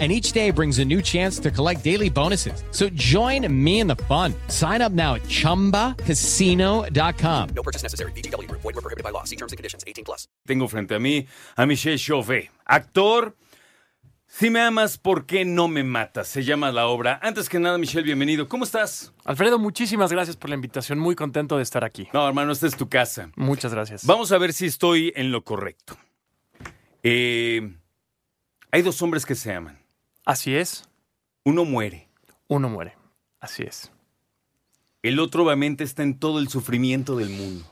and each day brings a new chance to collect daily bonuses. So join me in the fun. Sign up now at ChumbaCasino.com. No purchase necessary. BGW. Void were prohibited by law. See terms and conditions. 18 plus. Tengo frente a mí a Michel Chauvet, actor. Si me amas, ¿por qué no me matas? Se llama la obra. Antes que nada, Michelle, bienvenido. ¿Cómo estás? Alfredo, muchísimas gracias por la invitación. Muy contento de estar aquí. No, hermano, esta es tu casa. Muchas gracias. Vamos a ver si estoy en lo correcto. Eh, hay dos hombres que se aman. Así es. Uno muere. Uno muere. Así es. El otro obviamente está en todo el sufrimiento del mundo.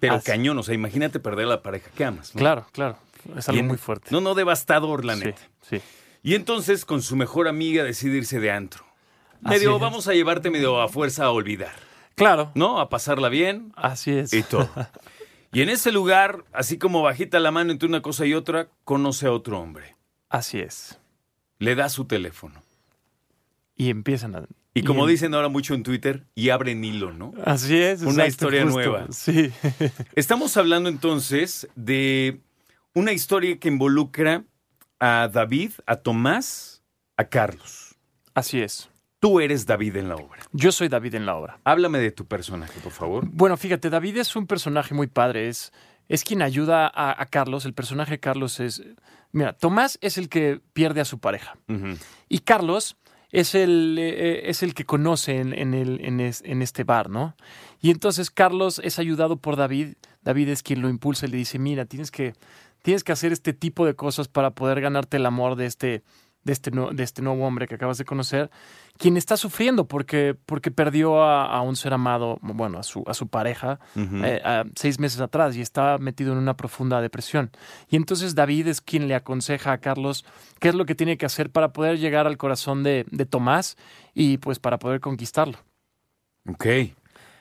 Pero Así. cañón, o sea, imagínate perder a la pareja que amas. ¿no? Claro, claro. Es algo en- muy fuerte. No, no, devastador, la neta. sí. Y entonces con su mejor amiga decide irse de antro. Medio, es. vamos a llevarte medio a fuerza a olvidar, Claro. ¿no? A pasarla bien Así es. y todo. Y en ese lugar, así como bajita la mano entre una cosa y otra, conoce a otro hombre. Así es. Le da su teléfono. Y empiezan a. Y como en- dicen ahora mucho en Twitter, y abren hilo, ¿no? Así es. Una exacto, historia justo. nueva. Sí. Estamos hablando entonces de una historia que involucra a David, a Tomás, a Carlos. Así es. Tú eres David en la obra. Yo soy David en la obra. Háblame de tu personaje, por favor. Bueno, fíjate, David es un personaje muy padre. Es, es quien ayuda a, a Carlos. El personaje de Carlos es. Mira, Tomás es el que pierde a su pareja. Y Carlos es el, eh, es el que conoce en, en el, en, es- en este bar, ¿no? Y entonces Carlos es ayudado por David. David es quien lo impulsa y le dice, mira, tienes que, tienes que hacer este tipo de cosas para poder ganarte el amor de este, de este, de este nuevo hombre que acabas de conocer, quien está sufriendo porque, porque perdió a, a un ser amado, bueno, a su, a su pareja, eh, a- seis meses atrás y está metido en una profunda depresión. Y entonces David es quien le aconseja a Carlos qué es lo que tiene que hacer para poder llegar al corazón de, de Tomás y pues para poder conquistarlo. Ok.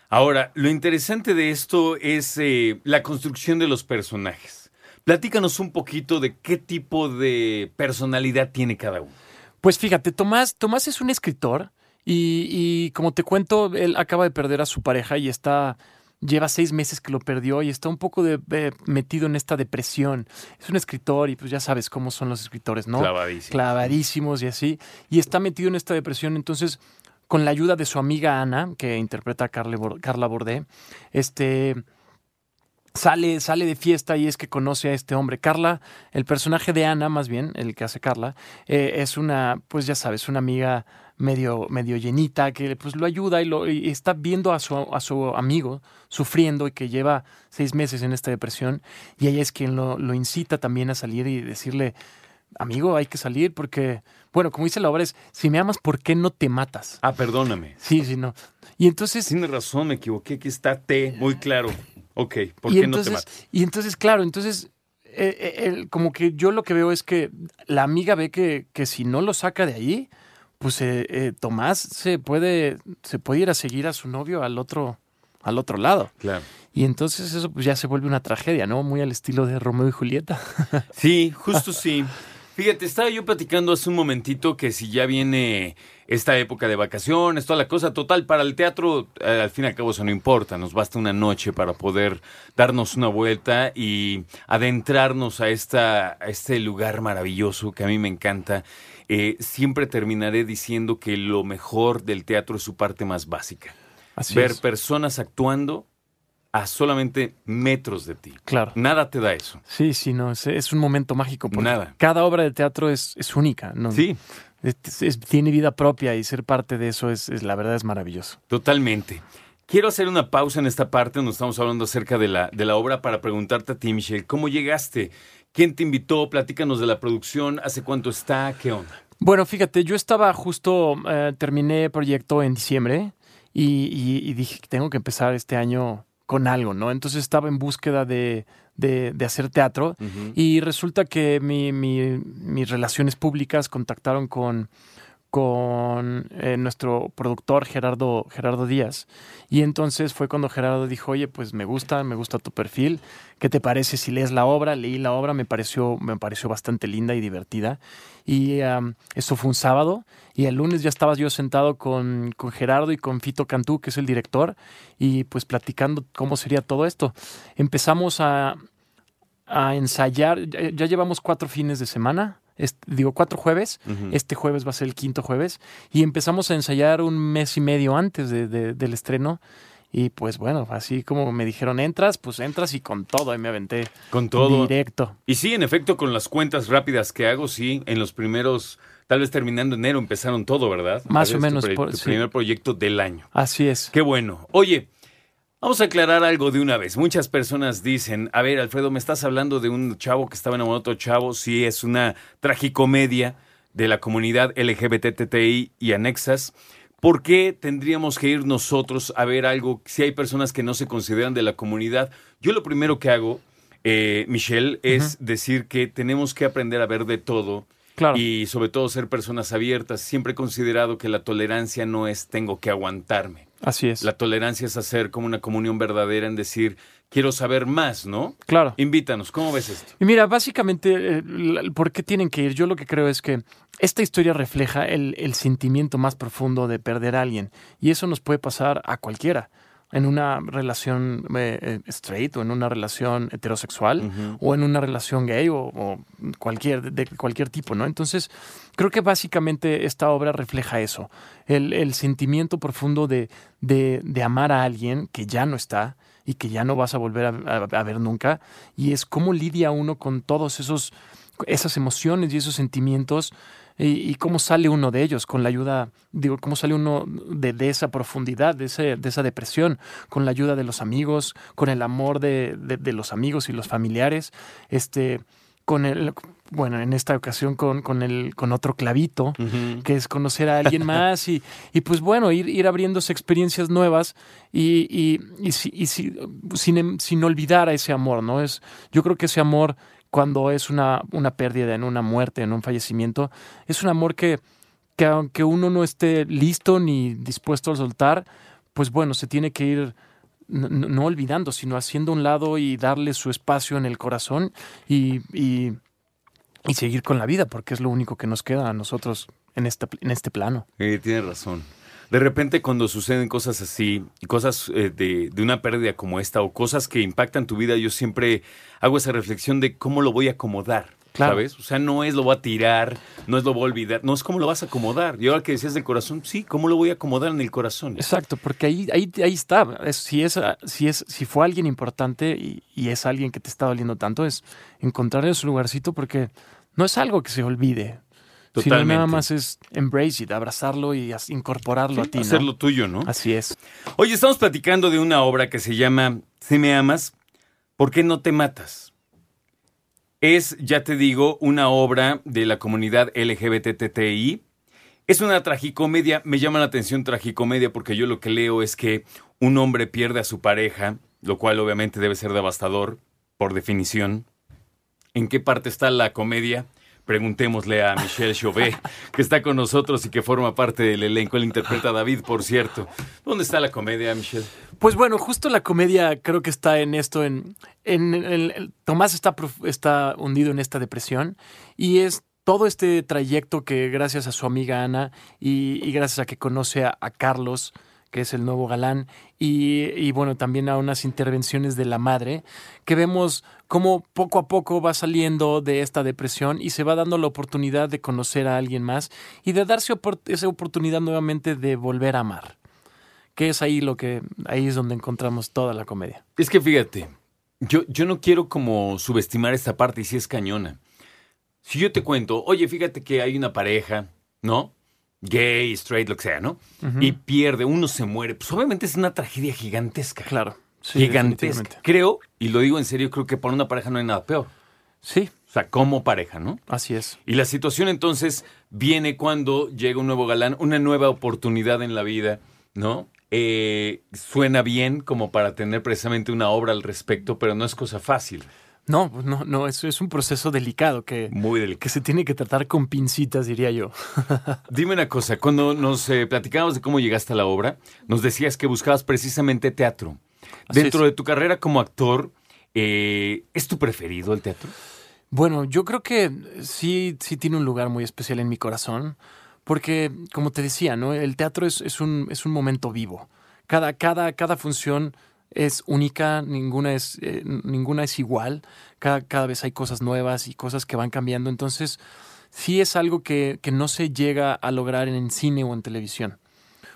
Ahora, lo interesante de esto es eh, la construcción de los personajes. Platícanos un poquito de qué tipo de personalidad tiene cada uno. Pues fíjate, Tomás, Tomás es un escritor y, y como te cuento, él acaba de perder a su pareja y está lleva seis meses que lo perdió y está un poco de- de- metido en esta depresión. Es un escritor y pues ya sabes cómo son los escritores, ¿no? Clavadísimo. clavadísimos y así, y está metido en esta depresión. Entonces, con la ayuda de su amiga Ana, que interpreta a Carla Bordé, este sale, sale de fiesta y es que conoce a este hombre. Carla, el personaje de Ana, más bien, el que hace Carla, eh, es una, pues ya sabes, una amiga medio, medio llenita que pues lo ayuda y, lo, y está viendo a su, a su amigo sufriendo y que lleva seis meses en esta depresión y ella es quien lo, lo incita también a salir y decirle, amigo, hay que salir porque, bueno, como dice la obra es, si me amas, ¿por qué no te matas? Ah, perdóname. Sí, sí, no. Y entonces... Tienes razón, me equivoqué. Aquí está T, muy claro. Ok, ¿por y qué entonces, no te? Y entonces, claro, entonces, eh, eh, el- como que yo lo que veo es que la amiga ve que, que si no lo saca de ahí, pues eh, eh, Tomás se puede, se puede ir a seguir a su novio al otro, al otro lado. Claro. Y entonces eso pues ya se vuelve una tragedia, ¿no? Muy al estilo de Romeo y Julieta. Sí, justo sí. Fíjate, estaba yo platicando hace un momentito que si ya viene esta época de vacaciones, toda la cosa, total, para el teatro, eh, al fin y al cabo eso no importa, nos basta una noche para poder darnos una vuelta y adentrarnos a, esta, a este lugar maravilloso que a mí me encanta. Eh, siempre terminaré diciendo que lo mejor del teatro es su parte más básica. Así Ver es. personas actuando a solamente metros de ti. Claro. Nada te da eso. Sí, sí, no, es, es un momento mágico. Porque Nada. Cada obra de teatro es, es única, ¿no? Sí, Es- es- tiene vida propia y ser parte de eso es, la verdad es maravilloso. Totalmente. Quiero hacer una pausa en esta parte donde estamos hablando acerca de la, de la obra para preguntarte a ti, Michelle, ¿cómo llegaste? ¿Quién te invitó? Platícanos de la producción, ¿hace cuánto está? ¿Qué onda? Bueno, fíjate, yo estaba justo, eh, terminé proyecto en diciembre y, y- y dije que tengo que empezar este año con algo, ¿no? Entonces estaba en búsqueda de, de- de hacer teatro y resulta que mi- mi- mis relaciones públicas contactaron con, con eh, nuestro productor Gerardo, Gerardo Díaz. Y entonces fue cuando Gerardo dijo, oye, pues me gusta, me gusta tu perfil. ¿Qué te parece si lees la obra? Leí la obra, me pareció, me pareció bastante linda y divertida. Y eso fue un sábado. Y el lunes ya estaba yo sentado con, con Gerardo y con Fito Cantú, que es el director, y pues platicando cómo sería todo esto. Empezamos a, a ensayar, ya, ya llevamos cuatro fines de semana este, digo, cuatro jueves. Este jueves va a ser el quinto jueves. Y empezamos a ensayar un mes y medio antes de, de, del estreno. Y pues bueno, así como me dijeron, entras, pues entras y con todo. Ahí me aventé. Con todo. Directo. Y sí, en efecto, con las cuentas rápidas que hago, sí, en los primeros, tal vez terminando enero, empezaron todo, ¿verdad? Más o menos por- tu sí. primer proyecto del año. Así es. Qué bueno. Oye, vamos a aclarar algo de una vez. Muchas personas dicen, a ver, Alfredo, me estás hablando de un chavo que estaba enamorado de otro chavo. Sí, es una tragicomedia de la comunidad LGBTTI y anexas. ¿Por qué tendríamos que ir nosotros a ver algo si hay personas que no se consideran de la comunidad? Yo lo primero que hago, eh, Michelle, es decir que tenemos que aprender a ver de todo. Claro. Y sobre todo ser personas abiertas. Siempre he considerado que la tolerancia no es tengo que aguantarme. Así es. La tolerancia es hacer como una comunión verdadera en decir, quiero saber más, ¿no? Claro. Invítanos, ¿cómo ves esto? Y mira, básicamente, eh, ¿por qué tienen que ir? Yo lo que creo es que esta historia refleja el, el sentimiento más profundo de perder a alguien. Y eso nos puede pasar a cualquiera. En una relación eh, eh, straight o en una relación heterosexual o en una relación gay o, o cualquier, de cualquier tipo, ¿no? Entonces, creo que básicamente esta obra refleja eso. El, el sentimiento profundo de, de, de amar a alguien que ya no está, y que ya no vas a volver a, a- a ver nunca. Y es cómo lidia uno con todos esos esas emociones y esos sentimientos y, y cómo sale uno de ellos con la ayuda, digo, cómo sale uno de, de esa profundidad, de, ese, de esa depresión, con la ayuda de los amigos, con el amor de, de- los amigos y los familiares, este, con el, bueno, en esta ocasión con, con el, con otro clavito, que es conocer a alguien más y, y pues bueno, ir, ir abriéndose experiencias nuevas y, y, y si- y si- sin, sin olvidar a ese amor, ¿no? Es, yo creo que ese amor, cuando es una, una pérdida, en una muerte, en un fallecimiento, es un amor que, que aunque uno no esté listo ni dispuesto a soltar, pues bueno, se tiene que ir no, olvidando, sino haciendo un lado y darle su espacio en el corazón y, y, y seguir con la vida, porque es lo único que nos queda a nosotros en, esta, en este plano. Eh, tienes razón. De repente cuando suceden cosas así, cosas eh, de, de una pérdida como esta, o cosas que impactan tu vida, yo siempre hago esa reflexión de cómo lo voy a acomodar. Claro. ¿Sabes? O sea, no es lo voy a tirar, no es lo voy a olvidar, no es cómo lo vas a acomodar. Y ahora que decías del corazón, sí, ¿cómo lo voy a acomodar en el corazón? Exacto, porque ahí, ahí, ahí está. Es- si, es, si, es, si fue alguien importante y, y es alguien que te está doliendo tanto, es encontrarle su lugarcito porque no es algo que se olvide. Sino Totalmente. nada más es embrace it, abrazarlo y incorporarlo a ti. ¿no? Hacerlo tuyo, ¿no? Así es. Oye, estamos platicando de una obra que se llama Si me amas, ¿por qué no te matas? Es, ya te digo, una obra de la comunidad LGBTTI. Es una tragicomedia, me llama la atención tragicomedia porque yo lo que leo es que un hombre pierde a su pareja, lo cual obviamente debe ser devastador, por definición. ¿En qué parte está la comedia? Preguntémosle a Michelle Chauvet, que está con nosotros y que forma parte del elenco. Él interpreta a David, por cierto. ¿Dónde está la comedia, Michelle? Pues bueno, justo la comedia creo que está en esto, en, en el- Tomás está, está hundido en esta depresión y es todo este trayecto que gracias a su amiga Ana y, gracias a que conoce a Carlos, que es el nuevo galán, y, y bueno, también a unas intervenciones de la madre, que vemos cómo poco a poco va saliendo de esta depresión y se va dando la oportunidad de conocer a alguien más y de darse esa oportunidad nuevamente de volver a amar que es ahí lo que ahí es donde encontramos toda la comedia. Es que fíjate, yo, yo no quiero como subestimar esta parte y si es cañona. Si yo te cuento, oye, fíjate que hay una pareja, ¿no? Gay, straight, lo que sea, ¿no? Y pierde, uno se muere. Pues obviamente es una tragedia gigantesca. Claro, sí, gigantesca. Creo, y lo digo en serio, creo que para una pareja no hay nada peor. Sí, O sea, como pareja, ¿no? así es. Y la situación entonces viene cuando llega un nuevo galán, una nueva oportunidad en la vida, ¿no? Eh, suena bien como para tener precisamente una obra al respecto, pero no es cosa fácil. No, no, no, eso es un proceso delicado que, Muy delicado. que se tiene que tratar con pincitas, diría yo. Dime una cosa, cuando nos eh, platicábamos de cómo llegaste a la obra, nos decías que buscabas precisamente teatro. Así Dentro es. de tu carrera como actor, eh, ¿es tu preferido el teatro? Bueno, yo creo que sí, sí tiene un lugar muy especial en mi corazón, porque, como te decía, ¿no? El teatro es, es un, es un momento vivo. Cada, cada, cada función es única, ninguna es, eh, ninguna es igual. Cada, cada vez hay cosas nuevas y cosas que van cambiando. Entonces, sí es algo que, que no se llega a lograr en cine o en televisión.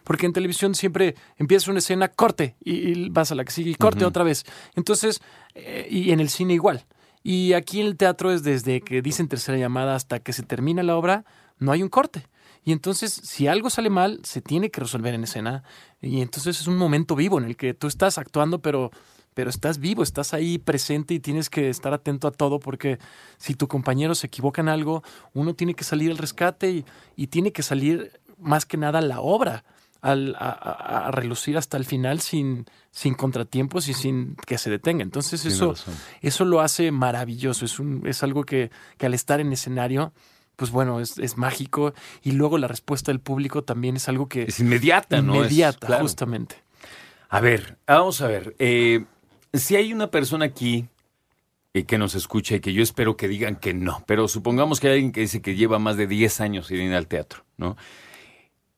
Porque en televisión siempre empieza una escena, corte, y, y vas a la que sigue, y corte otra vez. Entonces, eh, y en el cine igual. Y aquí en el teatro es desde que dicen tercera llamada hasta que se termina la obra, no hay un corte. Y entonces, si algo sale mal, se tiene que resolver en escena. Y entonces es un momento vivo en el que tú estás actuando, pero, pero estás vivo, estás ahí presente y tienes que estar atento a todo porque si tu compañero se equivoca en algo, uno tiene que salir al rescate y, y tiene que salir más que nada la obra al- a, relucir hasta el final sin, sin contratiempos y sin que se detenga. Entonces eso, razón. eso lo hace maravilloso. Es, un, es algo que, que al estar en escenario, pues bueno, es, es mágico. Y luego la respuesta del público también es algo que Es inmediata, ¿no? Es- inmediata, claro. justamente. A ver, vamos a ver. eh, si hay una persona aquí eh, que nos escucha y que yo espero que digan que no, pero supongamos que hay alguien que dice que lleva más de 10 años sin ir al teatro, ¿no?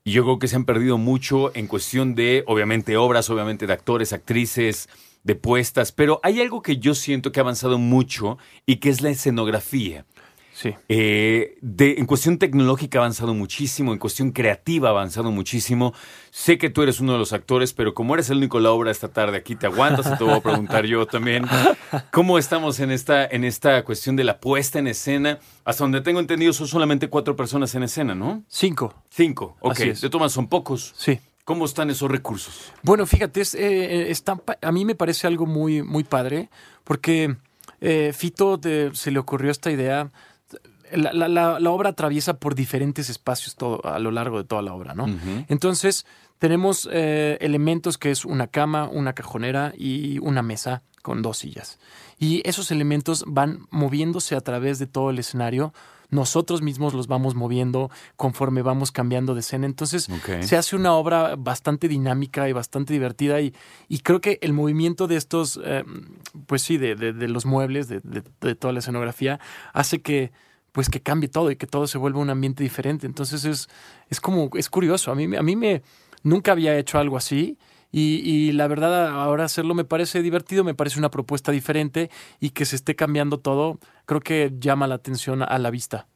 Y yo creo que se han perdido mucho en cuestión de, obviamente, obras, obviamente, de actores, actrices, de puestas, pero hay algo que yo siento que ha avanzado mucho y que es la escenografía. Sí. Eh, de, en cuestión tecnológica ha avanzado muchísimo, en cuestión creativa ha avanzado muchísimo. Sé que tú eres uno de los actores, pero como eres el único la obra esta tarde, aquí te aguantas, y te voy a preguntar yo también. ¿Cómo estamos en esta, en esta cuestión de la puesta en escena? Hasta donde tengo entendido, son solamente cuatro personas en escena, ¿no? Cinco. Cinco. Ok, de todas son pocos. Sí. ¿Cómo están esos recursos? Bueno, fíjate, es, eh, pa- a mí me parece algo muy, muy padre, porque eh, Fito de- se le ocurrió esta idea. La, la- la- la obra atraviesa por diferentes espacios todo, a lo largo de toda la obra, ¿no? Entonces, tenemos eh, elementos que es una cama, una cajonera y una mesa con dos sillas. Y esos elementos van moviéndose a través de todo el escenario. Nosotros mismos los vamos moviendo conforme vamos cambiando de escena. Entonces, se hace una obra bastante dinámica y bastante divertida. Y, y creo que el movimiento de estos, eh, pues sí, de, de- de los muebles, de toda la escenografía, hace que pues que cambie todo y que todo se vuelva un ambiente diferente. Entonces es, es como, es curioso. A mí, me- a mí me, nunca había hecho algo así. Y, y la verdad, ahora hacerlo me parece divertido, me parece una propuesta diferente y que se esté cambiando todo, creo que llama la atención a la vista.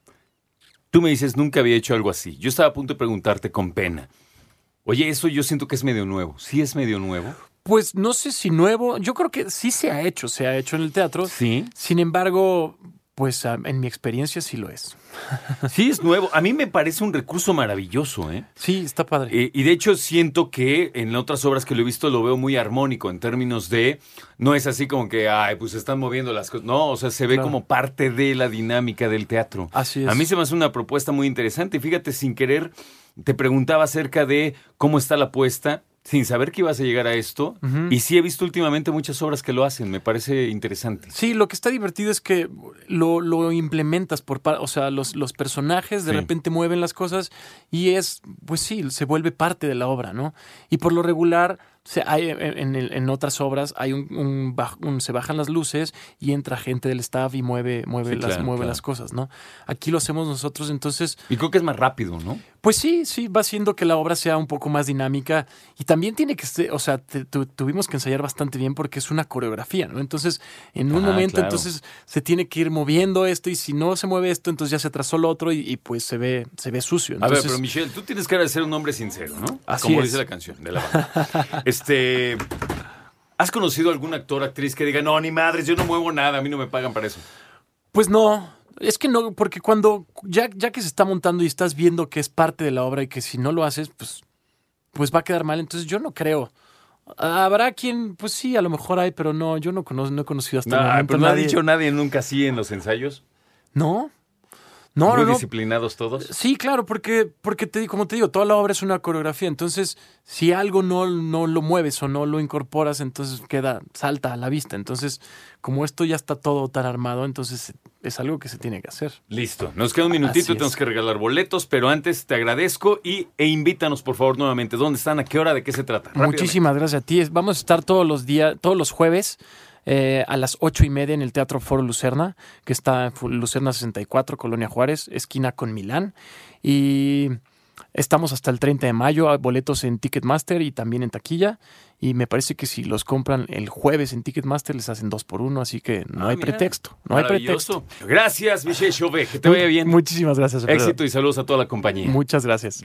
Tú me dices, nunca había hecho algo así. Yo estaba a punto de preguntarte con pena. Oye, eso yo siento que es medio nuevo. ¿Sí es medio nuevo? Pues no sé si nuevo, yo creo que sí se ha hecho, se ha hecho en el teatro. Sí. Sin embargo, pues en mi experiencia sí lo es. Sí es nuevo. A mí me parece un recurso maravilloso, ¿eh? Sí, está padre. Eh, y de hecho siento que en otras obras que lo he visto lo veo muy armónico en términos de, no es así como que, ay, pues están moviendo las cosas. No, o sea, se ve Claro. como parte de la dinámica del teatro. Así es. A mí se me hace una propuesta muy interesante. Fíjate, sin querer, te preguntaba acerca de cómo está la apuesta, sin saber que ibas a llegar a esto. Y sí he visto últimamente muchas obras que lo hacen. Me parece interesante. Sí, lo que está divertido es que lo, lo implementas por o sea, los, los personajes de Sí. repente mueven las cosas y es, pues sí, se vuelve parte de la obra, ¿no? Y por lo regular, se, hay, en, en el- en otras obras hay un, un baj- un- se bajan las luces y entra gente del staff y mueve, mueve, Sí, las, claro, mueve claro. las cosas, ¿no? Aquí lo hacemos nosotros, entonces Y creo que es más rápido, ¿no? Pues sí, sí, va haciendo que la obra sea un poco más dinámica y también tiene que ser, o sea, te- tu- tuvimos que ensayar bastante bien porque es una coreografía, ¿no? Entonces, en un Ah, momento, claro. entonces se tiene que ir moviendo esto y si no se mueve esto, entonces ya se atrasó lo otro y, y, pues se ve, se ve sucio. A ver, pero Michelle, tú tienes de ser un hombre sincero, ¿no? Así Como es. dice la canción de la banda. este, ¿has conocido algún actor, actriz que diga, no, ni madres, yo no muevo nada, a mí no me pagan para eso? Pues no, es que no, porque cuando ya, ya que se está montando y estás viendo que es parte de la obra y que si no lo haces, pues, pues va a quedar mal. Entonces yo no creo. Habrá quien, pues sí, a lo mejor hay, pero no, yo no, conozco, no he conocido hasta el Ah, momento pero no ha dicho nadie nunca así en los ensayos. No, No, Muy no, disciplinados todos. Sí, claro, porque, porque te, como te digo, toda la obra es una coreografía. Entonces, si algo no, no lo mueves o no lo incorporas, entonces queda, salta a la vista. Entonces, como esto ya está todo tan armado, entonces es algo que se tiene que hacer. Listo. Nos queda un minutito, tenemos que regalar boletos, pero antes te agradezco y, e invítanos, por favor, nuevamente. ¿Dónde están? ¿A qué hora? ¿De qué se trata? Muchísimas gracias a ti. Vamos a estar todos los días, todos los jueves. Eh, a las ocho y media en el Teatro Foro Lucerna, que está en Lucerna 64, Colonia Juárez, esquina con Milán. Y estamos hasta el 30 de mayo, hay boletos en Ticketmaster y también en taquilla. Y me parece que si los compran el jueves en Ticketmaster les hacen dos por uno, así que no Ah, hay mira. pretexto. No hay pretexto. Gracias, Michelle Chauvet. Que te vaya bien. Muchísimas gracias. Alfredo. Éxito y saludos a toda la compañía. Muchas gracias.